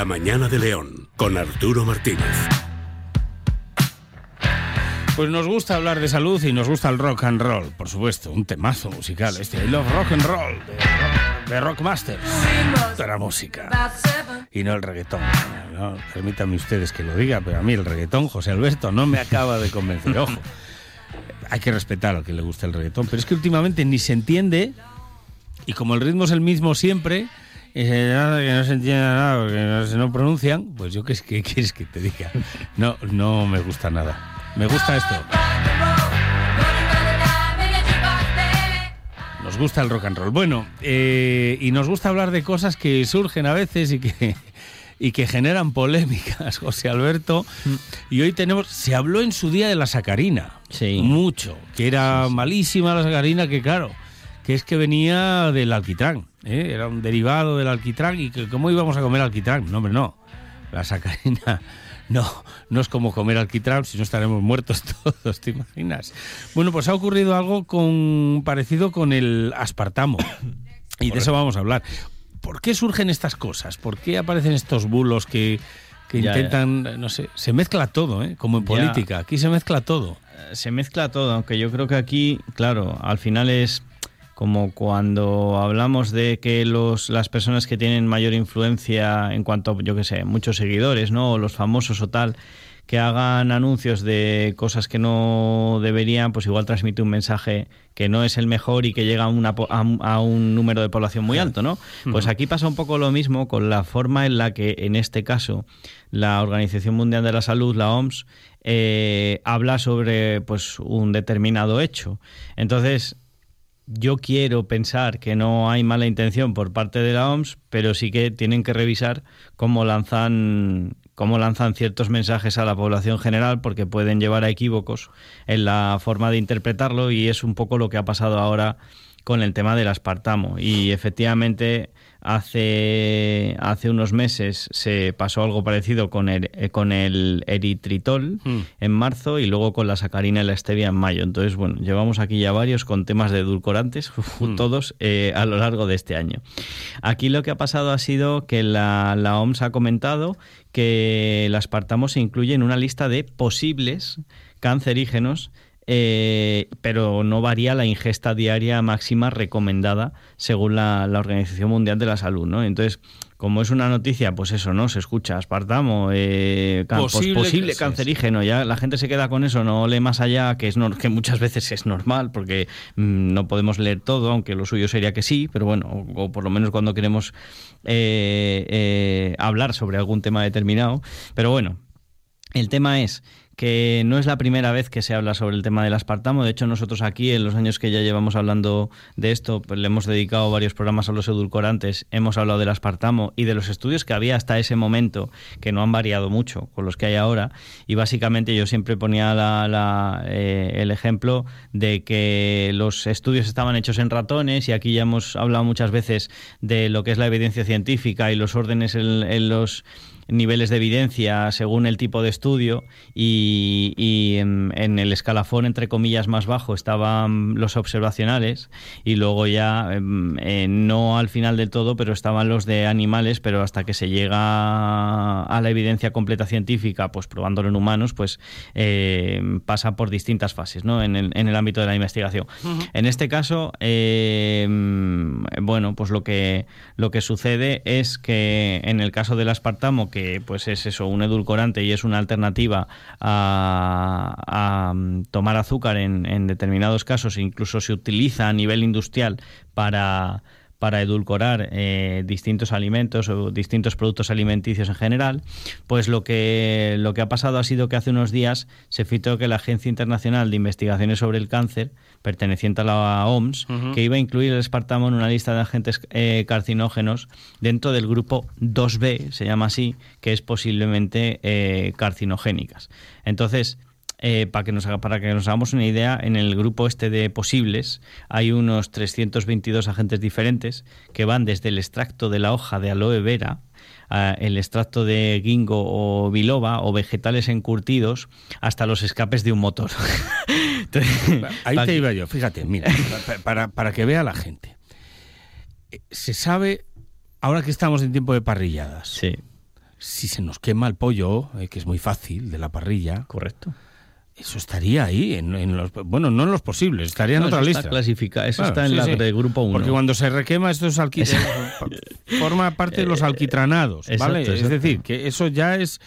La mañana de León, con Arturo Martínez. Pues nos gusta hablar de salud y nos gusta el rock and roll, por supuesto, un temazo musical este, I Love Rock and Roll de, de Rockmasters, de la música y no el reggaetón. No, permítanme ustedes que lo diga, pero a mí el reggaetón, José Alberto, no me acaba de convencer. Ojo, hay que respetar al que le gusta el reggaetón, pero es que últimamente ni se entiende y como el ritmo es el mismo siempre, y se nada que no se entiende nada porque no se no pronuncian, pues yo qué, qué quieres que te diga. No, no me gusta nada. Me gusta esto. Nos gusta el rock and roll. Bueno, eh, y nos gusta hablar de cosas que surgen a veces y que, y que generan polémicas, José Alberto. Y hoy tenemos, se habló en su día de la sacarina. Sí. Mucho. Que era malísima la sacarina, que claro, que es que venía del alquitrán. ¿Eh? Era un derivado del alquitrán. ¿Y que, cómo íbamos a comer alquitrán? No, hombre, no. La sacarina no, no es como comer alquitrán, si no estaremos muertos todos, ¿te imaginas? Bueno, pues ha ocurrido algo con, parecido con el aspartamo. Y de eso vamos a hablar. ¿Por qué surgen estas cosas? ¿Por qué aparecen estos bulos que, que Ya, intentan, no sé, se mezcla todo, ¿eh? como en Ya. política, aquí se mezcla todo. Eh, Se mezcla todo, aunque yo creo que aquí, claro, al final es como cuando hablamos de que los, las personas que tienen mayor influencia en cuanto, yo qué sé, muchos seguidores, ¿no? O los famosos o tal, que hagan anuncios de cosas que no deberían, pues igual transmite un mensaje que no es el mejor y que llega a, una a, un- a un número de población muy alto, ¿no? Pues aquí pasa un poco lo mismo con la forma en la que, en este caso, la Organización Mundial de la Salud, la OMS, eh, habla sobre pues un determinado hecho. Entonces, yo quiero pensar que no hay mala intención por parte de la OMS, pero sí que tienen que revisar cómo lanzan cómo lanzan ciertos mensajes a la población general porque pueden llevar a equívocos en la forma de interpretarlo y es un poco lo que ha pasado ahora con el tema del aspartamo. Y efectivamente hace hace unos meses se pasó algo parecido con el eh, con el eritritol Mm. en marzo y luego con la sacarina y la stevia en mayo. Entonces, bueno, llevamos aquí ya varios con temas de edulcorantes, todos eh, a lo largo de este año. Aquí lo que ha pasado ha sido que la, la OMS ha comentado que el aspartamo se incluye en una lista de posibles cancerígenos eh, pero no varía la ingesta diaria máxima recomendada según la, la Organización Mundial de la Salud, ¿no? Entonces, como es una noticia, pues eso, ¿no? Se escucha aspartamo, eh, can- Posible posible, que- cancerígeno, ya la gente se queda con eso, no lee más allá, que es que muchas veces es normal, porque mm, no podemos leer todo, aunque lo suyo sería que sí, pero bueno, o, o por lo menos cuando queremos eh, eh, hablar sobre algún tema determinado. Pero bueno, el tema es que no es la primera vez que se habla sobre el tema del aspartamo. De hecho, nosotros aquí, en los años que ya llevamos hablando de esto, pues le hemos dedicado varios programas a los edulcorantes, hemos hablado del aspartamo y de los estudios que había hasta ese momento, que no han variado mucho con los que hay ahora. Y básicamente yo siempre ponía la- la, eh, el ejemplo de que los estudios estaban hechos en ratones y aquí ya hemos hablado muchas veces de lo que es la evidencia científica y los órdenes en- en los niveles de evidencia según el tipo de estudio y, y en, en el escalafón entre comillas más bajo estaban los observacionales y luego ya em, eh, no al final del todo pero estaban los de animales pero hasta que se llega a la evidencia completa científica pues probándolo en humanos pues eh, pasa por distintas fases ¿no? en, el, en el ámbito de la investigación en este caso eh, bueno pues lo que lo que sucede es que en el caso del aspartamo que pues es eso un edulcorante y es una alternativa a, a, mm, tomar azúcar en, en determinados casos incluso se utiliza a nivel industrial para para edulcorar eh, distintos alimentos o distintos productos alimenticios en general, pues lo que, lo que ha pasado ha sido que hace unos días se filtró que la Agencia Internacional de Investigaciones sobre el Cáncer, perteneciente a la OMS, que iba a incluir el espartamo en una lista de agentes eh, carcinógenos dentro del grupo 2B, se llama así, que es posiblemente eh, carcinogénicas. Entonces, eh, para, que nos haga, para que nos hagamos una idea, en el grupo este de posibles hay unos 322 agentes diferentes que van desde el extracto de la hoja de aloe vera, el extracto de ginkgo o biloba o vegetales encurtidos hasta los escapes de un motor. Entonces, Ahí te iba yo, fíjate, mira, pa- para, para que vea la gente. Eh, Se sabe, ahora que estamos en tiempo de parrilladas, Sí, si se nos quema el pollo, eh, que es muy fácil, de la parrilla, Correcto. Eso estaría ahí, en, en los, bueno, no en los posibles, estaría en otra eso lista. Está clasificado, eso Claro, está en sí, la sí. de grupo 1. Porque cuando se requema esto es alqui- forma parte de los alquitranados, ¿vale? Exacto, Es decir, que eso ya es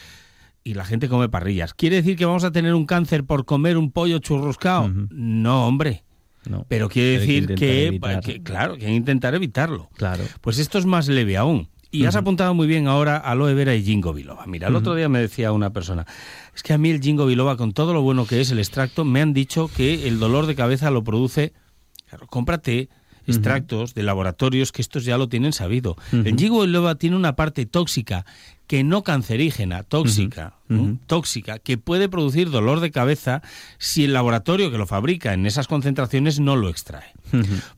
y la gente come parrillas. ¿Quiere decir que vamos a tener un cáncer por comer un pollo churruscado? No, hombre. No, Pero quiere que decir que, que, claro, que hay que intentar evitarlo. Claro. Pues esto es más leve aún. Y has apuntado muy bien ahora aloe vera y ginkgo biloba. Mira, el otro día me decía una persona, es que a mí el ginkgo biloba, con todo lo bueno que es el extracto, me han dicho que el dolor de cabeza lo produce... Claro, cómprate extractos de laboratorios que estos ya lo tienen sabido. El ginkgo biloba tiene una parte tóxica, que no cancerígena, tóxica, tóxica, que puede producir dolor de cabeza si el laboratorio que lo fabrica en esas concentraciones no lo extrae.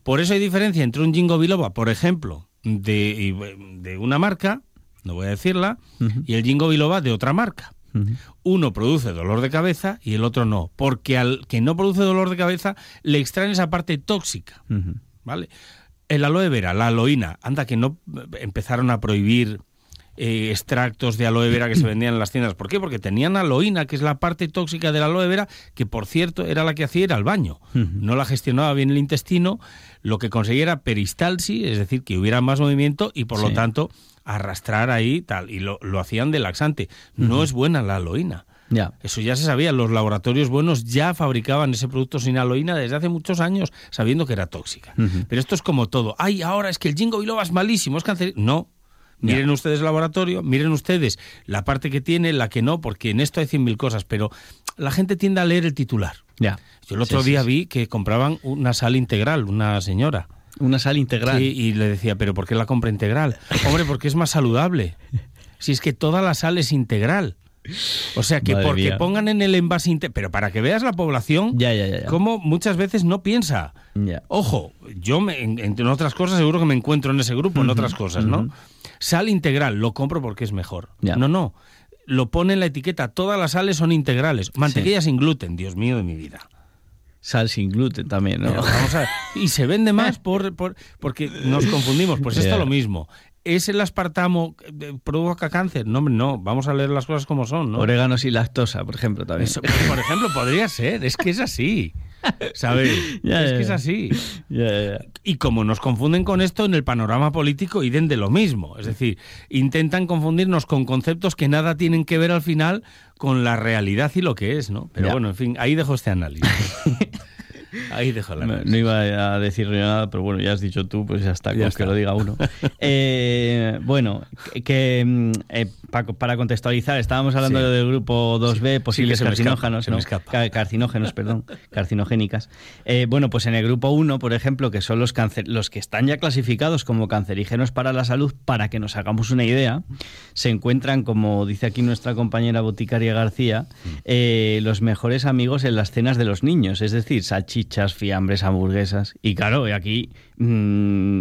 Por eso hay diferencia entre un Jingo Biloba, por ejemplo, de, de una marca, no voy a decirla, y el Jingo Biloba de otra marca. Uno produce dolor de cabeza y el otro no, porque al que no produce dolor de cabeza le extraen esa parte tóxica. ¿vale? El aloe vera, la aloína, anda que no eh, empezaron a prohibir eh, extractos de aloe vera que se vendían en las tiendas. ¿Por qué? Porque tenían aloína, que es la parte tóxica del aloe vera, que por cierto era la que hacía ir al baño. No la gestionaba bien el intestino, lo que conseguía era peristalsis, es decir, que hubiera más movimiento y por lo tanto arrastrar ahí tal. Y lo, lo hacían de laxante. No es buena la aloína. Ya. Eso ya se sabía, los laboratorios buenos ya fabricaban ese producto sin aloína desde hace muchos años, sabiendo que era tóxica. Pero esto es como todo. Ay, ahora es que el jingo biloba es malísimo, es cáncer. No. Miren ustedes el laboratorio, miren ustedes la parte que tiene, la que no, porque en esto hay cien mil cosas, pero la gente tiende a leer el titular. Ya. Yo el otro Sí, día sí. vi que compraban una sal integral, una señora. Una sal integral. Sí, y le decía, ¿pero por qué la compra integral? Hombre, porque es más saludable. Si es que toda la sal es integral. O sea, que Madre porque mía. pongan en el envase integral. Pero para que veas la población, Ya, ya, ya, ya. cómo muchas veces no piensa. Ojo, yo, me, en- entre otras cosas, seguro que me encuentro en ese grupo, en otras cosas, ¿no? Sal integral, lo compro porque es mejor. Ya. No, no. Lo pone en la etiqueta, todas las sales son integrales. Mantequilla sin gluten, Dios mío de mi vida. Sal sin gluten también, ¿no? Vamos a ver, Y se vende más por, por- porque nos confundimos. Pues esto Ya. lo mismo. ¿Es el aspartamo que provoca cáncer? No, no. Vamos a leer las cosas como son, ¿no? Orégano sin lactosa, por ejemplo, también. Eso, por ejemplo, podría ser. Es que es así. ¿Sabes? Ya, es ya, que es así. Ya. Y como nos confunden con esto en el panorama político, idem de lo mismo. Es decir, intentan confundirnos con conceptos que nada tienen que ver al final con la realidad y lo que es, ¿no? Pero bueno, en fin, ahí dejo este análisis. ahí el No, no iba a decir nada, pero bueno, ya has dicho tú, pues ya está, Ya con está. que lo diga uno. Eh, bueno, que, mm, eh, pa- para contextualizar, estábamos hablando Sí. del grupo 2B, posibles se me escapa, carcinógenos, carcinógenos, perdón, carcinogénicas. Eh, bueno, pues en el grupo 1, por ejemplo, que son los, cáncer, los que están ya clasificados como cancerígenos para la salud, para que nos hagamos una idea, se encuentran, como dice aquí nuestra compañera boticaria García, eh, los mejores amigos en las cenas de los niños, es decir, salchichas, fiambres, hamburguesas. Y claro, aquí mm,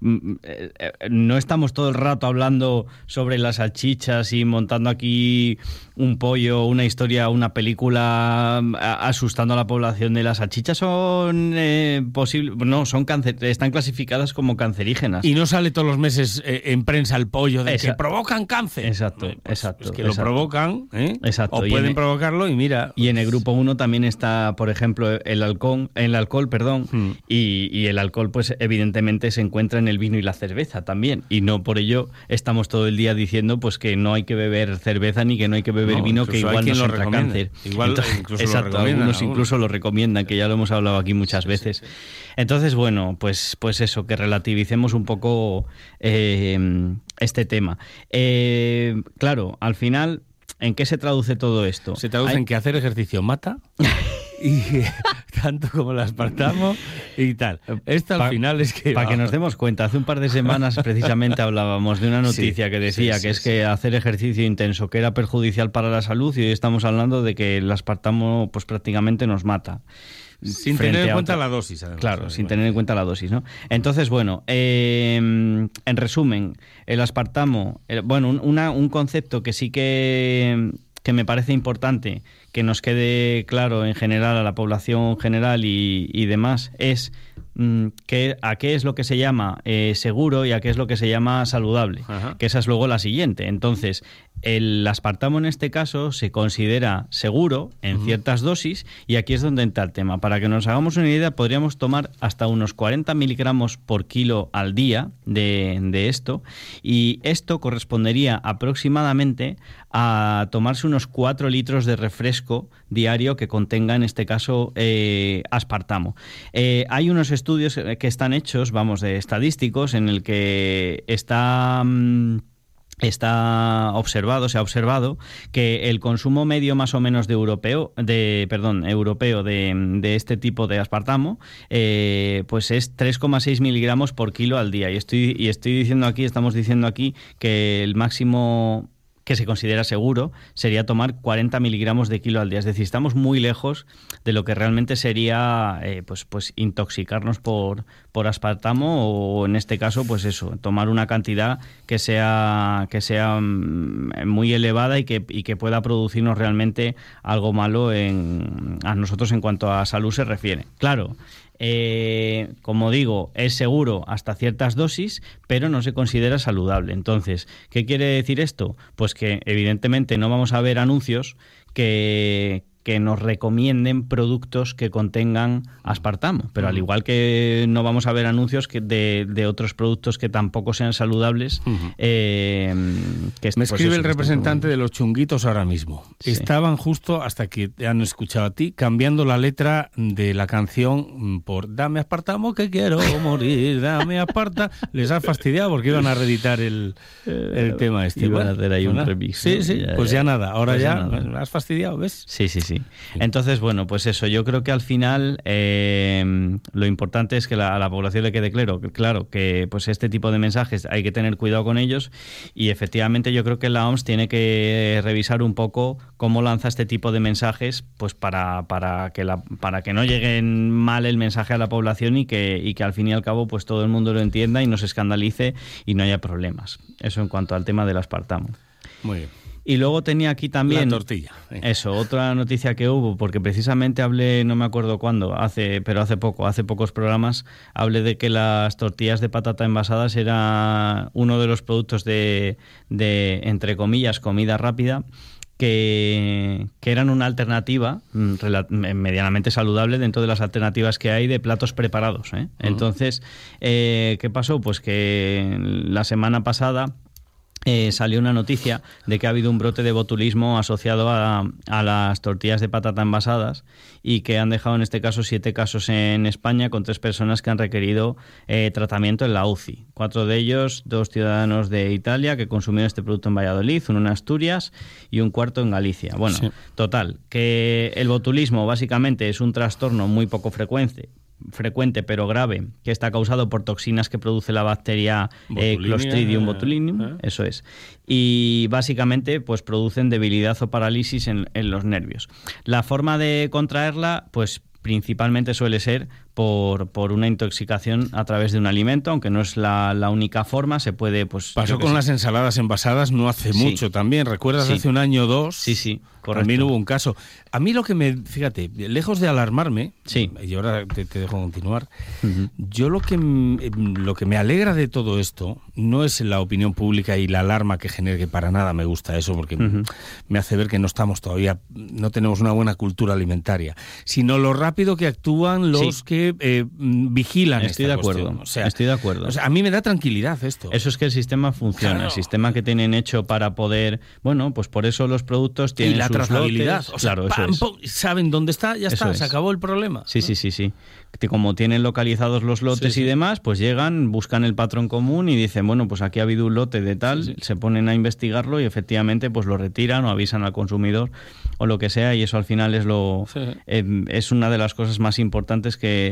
mm, eh, eh, no estamos todo el rato hablando sobre las salchichas y montando aquí un pollo, una historia, una película asustando a la población de las salchichas son eh, posible, no, son cáncer, están clasificadas como cancerígenas. Y no sale todos los meses eh, en prensa el pollo de que provocan cáncer. Exacto, pues, exacto, Es que exacto. lo provocan, ¿eh? Exacto, O y pueden en- provocarlo y mira. Y en el grupo 1 también está, por ejemplo, el alcohol, el alcohol, perdón, Hmm. y, y el alcohol, pues evidentemente se encuentra en el vino y la cerveza también. Y no por ello estamos todo el día diciendo pues que no hay que beber cerveza ni que no hay que beber No, vino, que incluso igual nos entra cáncer. Igual incluso lo exacto, algunos incluso lo recomiendan, que ya lo hemos hablado aquí muchas veces. Entonces, bueno, pues, pues eso, que relativicemos un poco eh, este tema. Eh, claro, al final, ¿en qué se traduce todo esto? Se traduce Hay- en que hacer ejercicio mata. y tanto como el aspartamo y tal. Esto al Pa- final es que. Para que nos demos cuenta, hace un par de semanas precisamente hablábamos de una noticia Sí, que decía sí, que es que hacer ejercicio intenso que era perjudicial para la salud y hoy estamos hablando de que el aspartamo pues prácticamente nos mata. Sin tener en cuenta otra- la dosis, además. Claro, sin Bueno. tener en cuenta la dosis, ¿no? Entonces, bueno, eh, en resumen, el aspartamo, el- bueno, un, una- un concepto que sí que, que me parece importante que nos quede claro en general a la población general y, y demás es mm, que, a qué es lo que se llama eh, seguro y a qué es lo que se llama saludable, Ajá. que esa es luego la siguiente. Entonces, el aspartamo en este caso se considera seguro en ciertas dosis y aquí es donde entra el tema. Para que nos hagamos una idea, podríamos tomar hasta unos 40 miligramos por kilo al día de, de esto y esto correspondería aproximadamente a tomarse unos 4 litros de refresco diario que contenga en este caso eh, aspartamo. Eh, hay unos estudios que están hechos, vamos, de estadísticos en el que está... mm, está observado, se ha observado que el consumo medio más o menos de europeo, de perdón, europeo de, de este tipo de aspartamo, eh, pues es 3,6 miligramos por kilo al día. Y estoy y estoy diciendo aquí, estamos diciendo aquí que el máximo que se considera seguro sería tomar 40 miligramos de kilo al día. Es decir, estamos muy lejos de lo que realmente sería eh, pues, pues intoxicarnos por, por aspartamo o en este caso, pues eso, tomar una cantidad que sea, que sea mm, muy elevada y que, y que pueda producirnos realmente algo malo en, a nosotros en cuanto a salud se refiere. Claro, eh, como digo, es seguro hasta ciertas dosis, pero no se considera saludable. Entonces, ¿qué quiere decir esto? Pues que evidentemente no vamos a ver anuncios que, que nos recomienden productos que contengan aspartamo, pero al igual que no vamos a ver anuncios que de, de otros productos que tampoco sean saludables. eh, que Me pues escribe eso, el representante de los chunguitos ahora mismo. Sí. Estaban justo hasta que te han escuchado a ti cambiando la letra de la canción por Dame aspartamo que quiero morir, dame aparta. Les ha fastidiado porque iban a reeditar el, el tema este. Eh, iban a hacer ahí un pues remix, Sí, sí, Ya, pues ya. ya nada. Ahora Pues ya ya, nada. me has fastidiado, ¿ves? Sí, sí, sí. Entonces, bueno, pues eso, yo creo que al final eh, lo importante es que la- a la población le quede claro, claro que pues este tipo de mensajes hay que tener cuidado con ellos y efectivamente yo creo que la OMS tiene que revisar un poco cómo lanza este tipo de mensajes pues para, para, que, la, para que no lleguen mal el mensaje a la población y que, y que al fin y al cabo pues todo el mundo lo entienda y no se escandalice y no haya problemas. Eso en cuanto al tema del aspartamo. Muy bien. Y luego tenía aquí también... La tortilla. venga. Eso, otra noticia que hubo, porque precisamente hablé, no me acuerdo cuándo, hace, pero hace poco, hace pocos programas, hablé de que las tortillas de patata envasadas era uno de los productos de, de entre comillas, comida rápida. Que, que eran una alternativa mm, medianamente saludable dentro de las alternativas que hay de platos preparados. ¿eh? Entonces, eh, ¿qué pasó? Pues que la semana pasada eh, salió una noticia de que ha habido un brote de botulismo asociado a, a las tortillas de patata envasadas y que han dejado en este caso siete casos en España con tres personas que han requerido eh, tratamiento en la UCI. Cuatro de ellos, dos ciudadanos de Italia que consumieron este producto en Valladolid, uno en Asturias y un cuarto en Galicia. Bueno, Sí. total, que el botulismo básicamente es un trastorno muy poco frecuente frecuente pero grave que está causado por toxinas que produce la bacteria eh, Clostridium eh, botulinum, eh. eso es. Y básicamente pues producen debilidad o parálisis en, en los nervios. La forma de contraerla pues principalmente suele ser por, por una intoxicación a través de un alimento, aunque no es la, la única forma, se puede pues... Pasó con las ensaladas envasadas no hace Sí. mucho también. ¿Recuerdas Sí. hace un año o dos? Sí, sí, correcto. También hubo un caso. A mí lo que me, fíjate, lejos de alarmarme, Sí. y ahora te, te dejo continuar, yo lo que, em, lo que me alegra de todo esto no es la opinión pública y la alarma que genere, que para nada me gusta eso, porque me hace ver que no estamos todavía, no tenemos una buena cultura alimentaria, sino lo rápido que actúan los Sí. Que eh, m, vigilan Estoy esta de acuerdo, cuestión. O sea, estoy de acuerdo. o sea, a mí me da tranquilidad esto. Eso es que el sistema funciona, Claro. el sistema que tienen hecho para poder, bueno, pues por eso los productos y tienen la sus trazabilidad. lotes. O sea, claro, eso es. saben dónde está, ya está, es. se acabó el problema. Sí, sí, sí, sí. Que Como tienen localizados los lotes Sí, sí. y demás, pues llegan, buscan el patrón común y dicen, bueno, pues aquí ha habido un lote de tal, Sí, sí. se ponen a investigarlo y efectivamente pues lo retiran o avisan al consumidor o lo que sea y eso al final es lo Sí. eh, es una de las cosas más importantes que,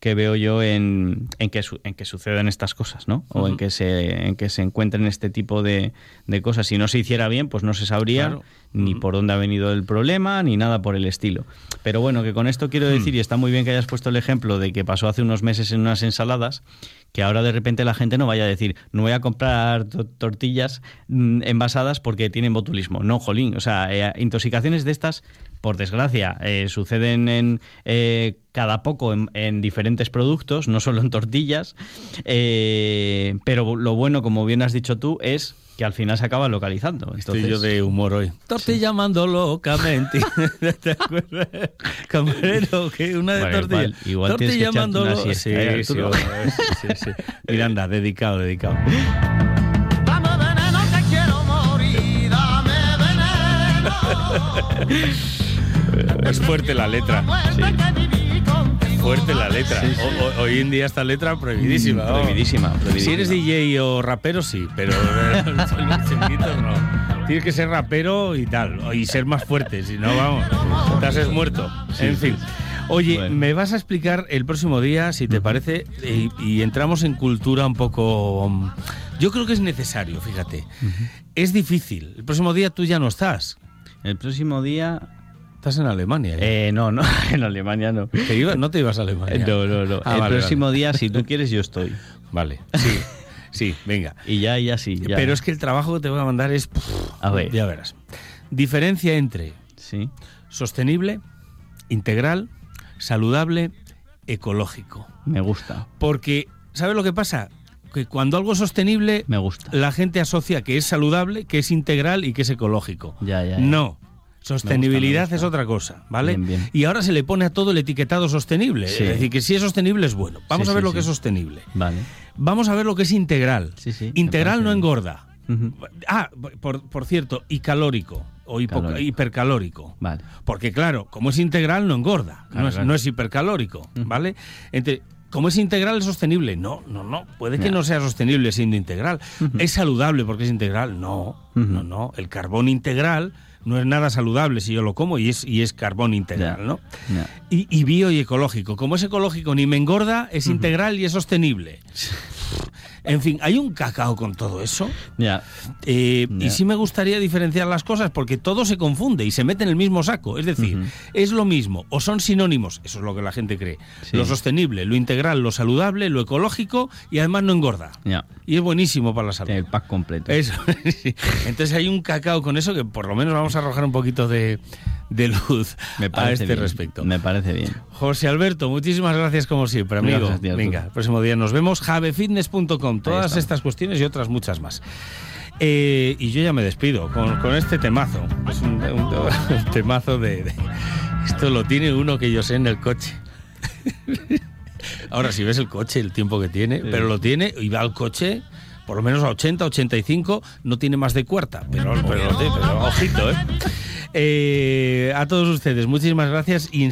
que veo yo en, en, que, su- en que sucedan estas cosas, ¿no? O en que se en que se encuentren este tipo de, de cosas. Si no se hiciera bien, pues no se sabría Claro. ni por dónde ha venido el problema, ni nada por el estilo. Pero bueno, que con esto quiero decir, y está muy bien que hayas puesto el ejemplo de que pasó hace unos meses en unas ensaladas, que ahora de repente la gente no vaya a decir, no voy a comprar to- tortillas mm, envasadas porque tienen botulismo. No, jolín. O sea, eh, intoxicaciones de estas, por desgracia, eh, suceden en eh, cada poco en, en diferentes productos, no solo en tortillas. eh, pero lo bueno, como bien has dicho tú, es que al final se acaba localizando. Entonces, Estoy yo de humor hoy. Estoy llamando locamente. ¿Te acuerdas? Camarero, que una de Bueno, tortilla. igual- igual Estoy tienes que echarte llamando una lo- siesta, Sí, ¿eh, sí, sí, sí, sí. Miranda, dedicado, dedicado. Dame veneno que quiero morir, dame veneno. Es fuerte la letra. Contigo. Fuerte la letra. Sí, sí. O- o- hoy en día esta letra prohibidísima. Mm, vamos. prohibidísima, prohibidísima. Si eres DJ o rapero, sí, pero eh, los no. Tienes que ser rapero y tal, y ser más fuerte, si no, vamos, te has muerto. en fin. Oye, Bueno. me vas a explicar el próximo día, si te parece, y, y entramos en cultura un poco... Yo creo que es necesario, fíjate. Es difícil. El próximo día tú ya no estás. El próximo día. Estás en Alemania. ¿eh? No, no, en Alemania no. ¿Te iba- no te ibas a Alemania. No, no, no. Ah, el vale, próximo vale. día, si tú quieres, yo estoy. Vale, sí, sí, venga. Y ya, ya sí. Ya. Pero es que el trabajo que te voy a mandar es... A ver. Ya verás. Diferencia entre Sí. sostenible, integral, saludable, ecológico. Me gusta. Porque, ¿sabes lo que pasa? Que cuando algo es sostenible, Me gusta. la gente asocia que es saludable, que es integral y que es ecológico. Ya, ya, ya. No. Sostenibilidad gusta, es otra cosa, ¿vale? Bien, bien. Y ahora se le pone a todo el etiquetado sostenible. Sí. Es decir, que si es sostenible es bueno. Vamos Sí, a ver sí, lo que es sostenible. Vale. Vamos a ver lo que es integral. Sí, sí, me Integral no engorda. Ah, por, por cierto, y calórico o Calórico. hipercalórico. Vale. Porque claro, como es integral no engorda, Claro, no, es, claro. no es hipercalórico, ¿vale? Entonces, como es integral es sostenible, no, no, no, puede que no sea sostenible siendo integral. Es saludable porque es integral, no, no, no. El carbón integral no es nada saludable si yo lo como y es, y es carbón integral. ¿no? Y, y bio y ecológico. Como es ecológico ni me engorda, es integral y es sostenible. En fin, hay un cacao con todo eso. Ya. Eh, Ya. Y sí me gustaría diferenciar las cosas porque todo se confunde y se mete en el mismo saco. Es decir, es lo mismo o son sinónimos, eso es lo que la gente cree. Sí. Lo sostenible, lo integral, lo saludable, lo ecológico y además no engorda. Ya. Y es buenísimo para la salud. El pack completo. Eso. Entonces hay un cacao con eso que por lo menos vamos a arrojar un poquito de, de luz Me a este bien. respecto. Me parece bien. José Alberto, muchísimas gracias como siempre, amigo. Gracias. Venga, el próximo día nos vemos. javefitness.com, todas estas cuestiones y otras muchas más. Eh, y yo ya me despido con, con este temazo. Es un, un- un temazo de, de- Esto lo tiene uno que yo sé en el coche. Ahora, si ves el coche, el tiempo que tiene, pero lo tiene y va al coche por lo menos a 80, 85, no tiene más de cuarta, pero, pero, pero ojito, ¿eh? Eh, A todos ustedes, muchísimas gracias y